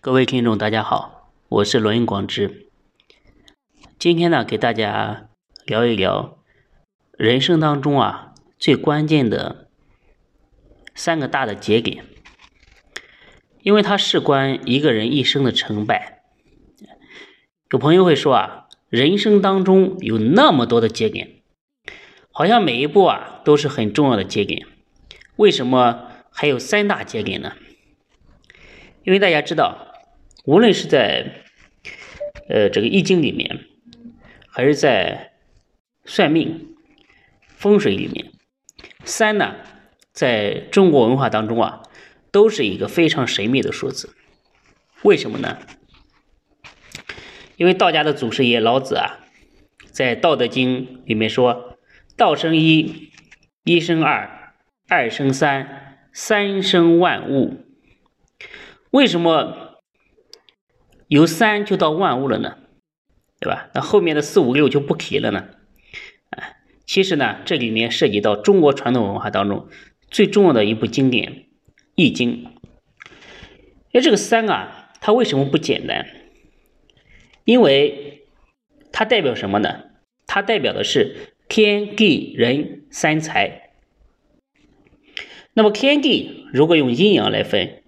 各位听众，大家好，我是罗云广之。今天呢，给大家聊一聊人生当中啊最关键的三个大的节点，因为它事关一个人一生的成败。有朋友会说啊，人生当中有那么多的节点，好像每一步啊都是很重要的节点，为什么还有三大节点呢？因为大家知道。无论是在呃这个易经里面，还是在算命、风水里面，三呢，在中国文化当中啊，都是一个非常神秘的数字。为什么呢？因为道家的祖师爷老子啊，在《道德经》里面说：“道生一，一生二，二生三，三生万物。”为什么？由三就到万物了呢，对吧？那后面的四五六就不提了呢。啊，其实呢，这里面涉及到中国传统文化当中最重要的一部经典《易经》。哎，这个三啊，它为什么不简单？因为它代表什么呢？它代表的是天地人三才。那么天地如果用阴阳来分，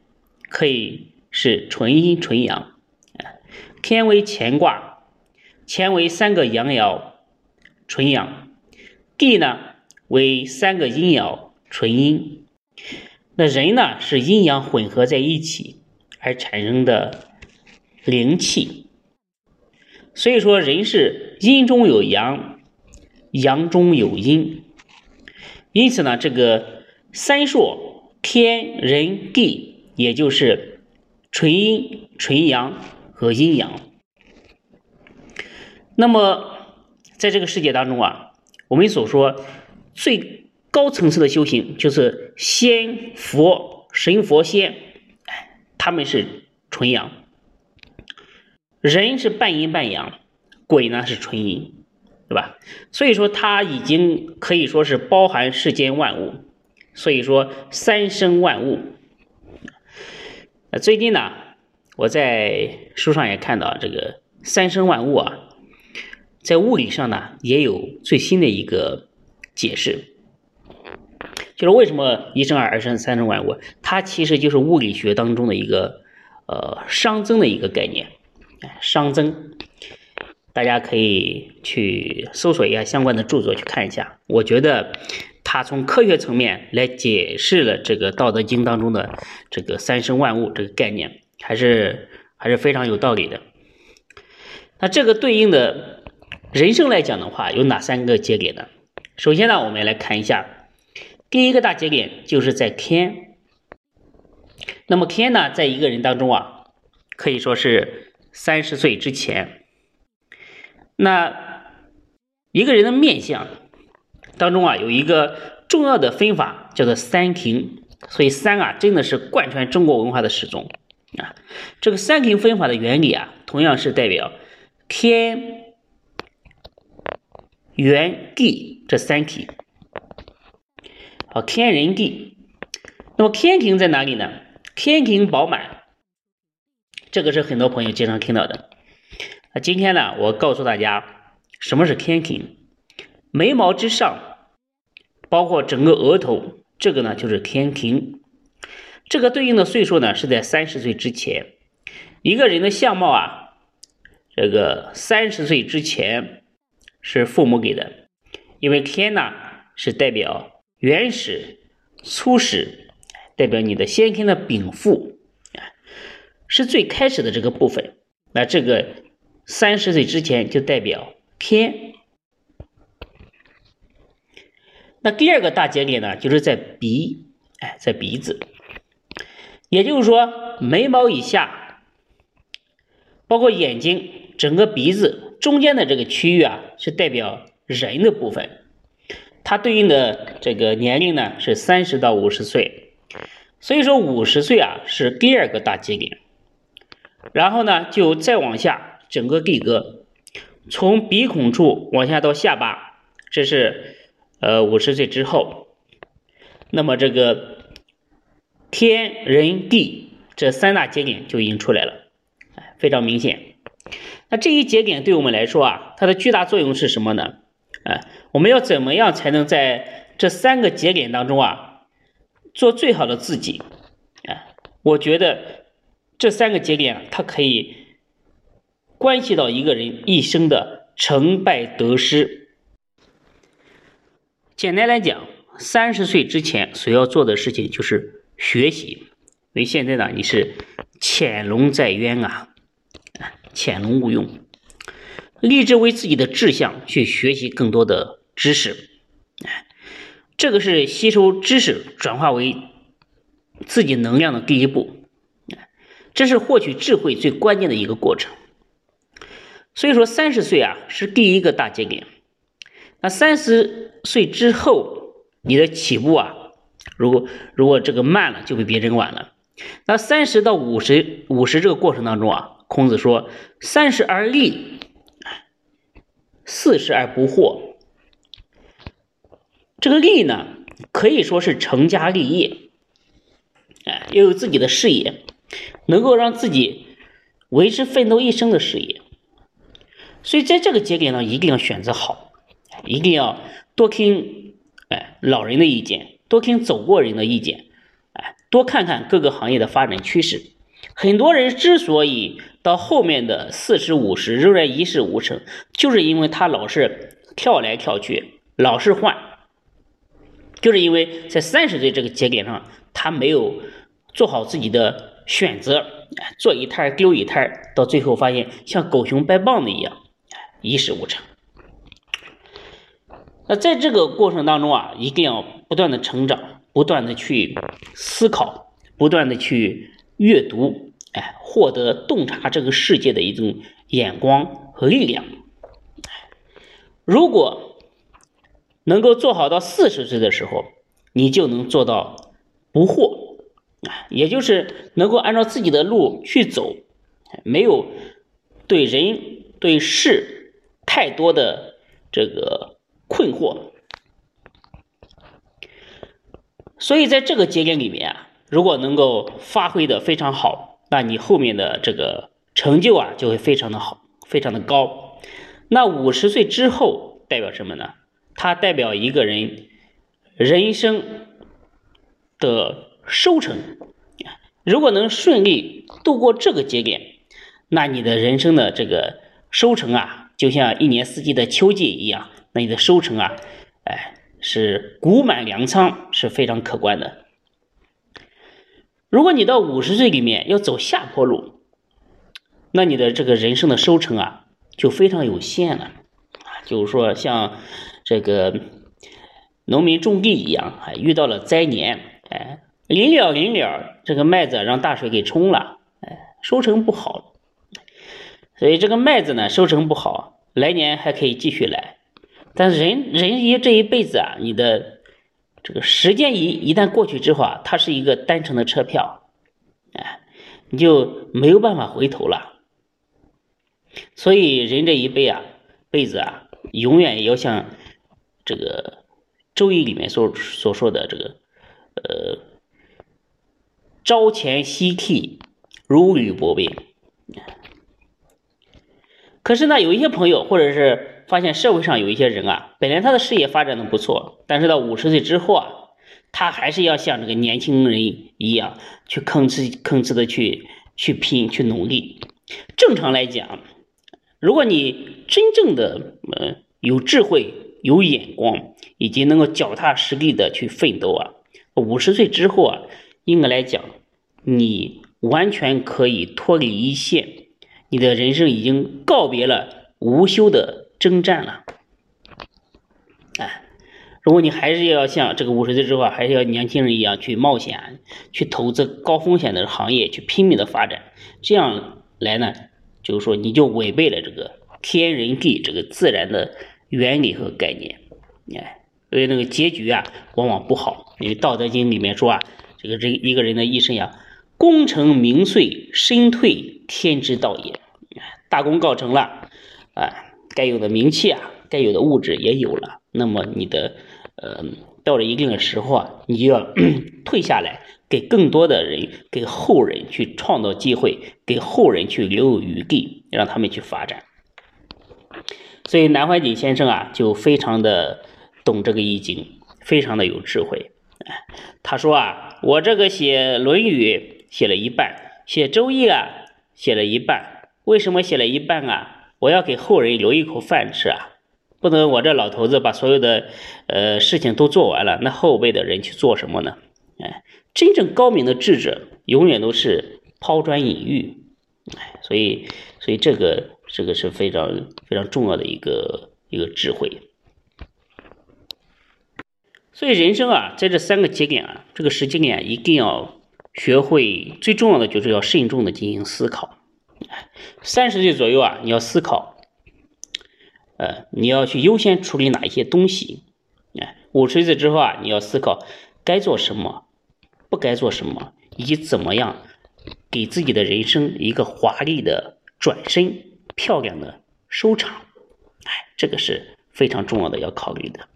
可以是纯阴纯阳。天为乾卦，乾为三个阳爻，纯阳；地呢为三个阴爻，纯阴。那人呢是阴阳混合在一起而产生的灵气。所以说，人是阴中有阳，阳中有阴。因此呢，这个三数天人地，也就是纯阴纯阳。和阴阳。那么，在这个世界当中啊，我们所说最高层次的修行，就是仙佛、神佛仙，他们是纯阳；人是半阴半阳，鬼呢是纯阴，对吧？所以说，它已经可以说是包含世间万物。所以说，三生万物。呃，最近呢。我在书上也看到这个三生万物啊，在物理上呢也有最新的一个解释，就是为什么一生二，二生三生万物，它其实就是物理学当中的一个呃熵增的一个概念，熵增，大家可以去搜索一下相关的著作去看一下，我觉得它从科学层面来解释了这个《道德经》当中的这个三生万物这个概念。还是还是非常有道理的。那这个对应的人生来讲的话，有哪三个节点呢？首先呢，我们来看一下，第一个大节点就是在天。那么天呢，在一个人当中啊，可以说是三十岁之前。那一个人的面相当中啊，有一个重要的分法叫做三庭，所以三啊，真的是贯穿中国文化的始终。啊，这个三庭分法的原理啊，同样是代表天、元、地这三体。好，天人地。那么天庭在哪里呢？天庭饱满，这个是很多朋友经常听到的。那今天呢，我告诉大家什么是天庭。眉毛之上，包括整个额头，这个呢就是天庭。这个对应的岁数呢，是在三十岁之前。一个人的相貌啊，这个三十岁之前是父母给的，因为天呢是代表原始、初始，代表你的先天的禀赋啊，是最开始的这个部分。那这个三十岁之前就代表天。那第二个大节点呢，就是在鼻，哎，在鼻子。也就是说，眉毛以下，包括眼睛、整个鼻子中间的这个区域啊，是代表人的部分。它对应的这个年龄呢是三十到五十岁，所以说五十岁啊是第二个大节点。然后呢，就再往下，整个地格，从鼻孔处往下到下巴，这是呃五十岁之后。那么这个。天人地这三大节点就已经出来了，哎，非常明显。那这一节点对我们来说啊，它的巨大作用是什么呢？哎，我们要怎么样才能在这三个节点当中啊，做最好的自己？哎，我觉得这三个节点啊它可以关系到一个人一生的成败得失。简单来讲，三十岁之前所要做的事情就是学习，因为现在呢你是潜龙在渊啊，潜龙勿用，立志为自己的志向去学习更多的知识，这个是吸收知识转化为自己能量的第一步，这是获取智慧最关键的一个过程。所以说，三十岁啊是第一个大节点。那三十岁之后，你的起步啊，如果如果这个慢了，就比别人晚了。那三十到五十五十这个过程当中啊，孔子说：“三十而立，四十而不惑。”这个立呢，可以说是成家立业，哎，要有自己的事业，能够让自己为之奋斗一生的事业。所以在这个节点呢，一定要选择好。一定要多听哎老人的意见，多听走过人的意见，哎，多看看各个行业的发展趋势。很多人之所以到后面的四十五十仍然一事无成，就是因为他老是跳来跳去，老是换，就是因为在三十岁这个节点上，他没有做好自己的选择，做一摊丢一摊，到最后发现像狗熊掰棒子一样，一事无成。那在这个过程当中啊，一定要不断的成长，不断的去思考，不断的去阅读，哎，获得洞察这个世界的一种眼光和力量。如果能够做好到四十岁的时候，你就能做到不惑，啊，也就是能够按照自己的路去走，没有对人对事太多的这个。困惑，所以在这个节点里面啊，如果能够发挥的非常好，那你后面的这个成就啊就会非常的好，非常的高。那五十岁之后代表什么呢？它代表一个人人生的收成。如果能顺利度过这个节点，那你的人生的这个收成啊，就像一年四季的秋季一样。那你的收成啊，哎，是谷满粮仓，是非常可观的。如果你到五十岁里面要走下坡路，那你的这个人生的收成啊，就非常有限了。就是说，像这个农民种地一样，还遇到了灾年，哎，临了临了，这个麦子让大水给冲了，哎，收成不好。所以这个麦子呢，收成不好，来年还可以继续来。但是人人一这一辈子啊，你的这个时间一一旦过去之后啊，它是一个单程的车票，哎，你就没有办法回头了。所以人这一辈啊，辈子啊，永远要像这个《周易》里面所所说的这个，呃，朝前夕替，如履薄冰。可是呢，有一些朋友或者是。发现社会上有一些人啊，本来他的事业发展的不错，但是到五十岁之后啊，他还是要像这个年轻人一样去吭哧吭哧的去去拼去努力。正常来讲，如果你真正的呃有智慧、有眼光，以及能够脚踏实地的去奋斗啊，五十岁之后啊，应该来讲，你完全可以脱离一线，你的人生已经告别了无休的。征战了，哎，如果你还是要像这个五十岁之后还是要年轻人一样去冒险，去投资高风险的行业，去拼命的发展，这样来呢，就是说你就违背了这个天人地这个自然的原理和概念，哎，所以那个结局啊，往往不好。因为《道德经》里面说啊，这个人一个人的一生呀，功成名遂，身退，天之道也。大功告成了，哎。该有的名气啊，该有的物质也有了，那么你的呃到了一定的时候啊，你就要 退下来，给更多的人，给后人去创造机会，给后人去留有余地，让他们去发展。所以南怀瑾先生啊，就非常的懂这个易经，非常的有智慧。他说啊，我这个写《论语》写了一半，写《周易》啊写了一半，为什么写了一半啊？我要给后人留一口饭吃啊，不能我这老头子把所有的呃事情都做完了，那后辈的人去做什么呢？哎，真正高明的智者，永远都是抛砖引玉。哎，所以，所以这个这个是非常非常重要的一个一个智慧。所以人生啊，在这三个节点啊，这个时间点一定要学会，最重要的就是要慎重的进行思考。三十岁左右啊，你要思考，呃，你要去优先处理哪一些东西。哎，五十岁之后啊，你要思考该做什么，不该做什么，以及怎么样给自己的人生一个华丽的转身，漂亮的收场。哎，这个是非常重要的要考虑的。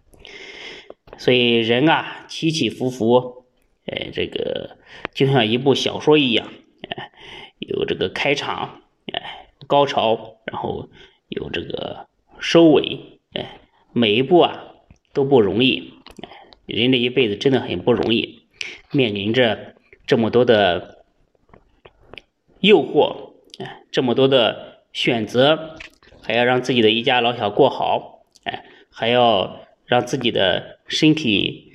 所以人啊，起起伏伏，哎，这个就像一部小说一样，哎，有这个开场，哎，高潮，然后有这个收尾，哎，每一步啊都不容易，人这一辈子真的很不容易，面临着这么多的诱惑，哎，这么多的选择，还要让自己的一家老小过好，哎，还要。让自己的身体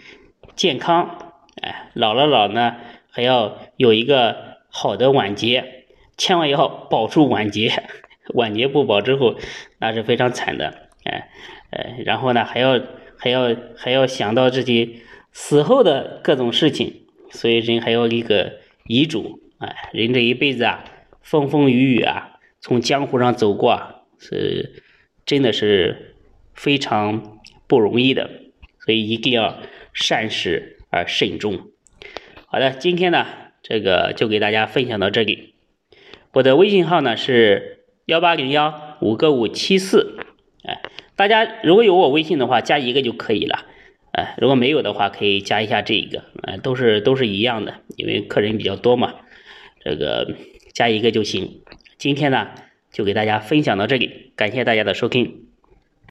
健康，哎，老了老呢还要有一个好的晚节，千万要保住晚节，晚节不保之后那是非常惨的，哎，哎，然后呢还要还要还要想到自己死后的各种事情，所以人还要立个遗嘱，哎，人这一辈子啊，风风雨雨啊，从江湖上走过，是真的是非常。不容易的，所以一定要善始而慎终。好的，今天呢，这个就给大家分享到这里。我的微信号呢是幺八零幺五个五七四，哎，大家如果有我微信的话，加一个就可以了。哎，如果没有的话，可以加一下这一个，哎，都是都是一样的，因为客人比较多嘛，这个加一个就行。今天呢，就给大家分享到这里，感谢大家的收听。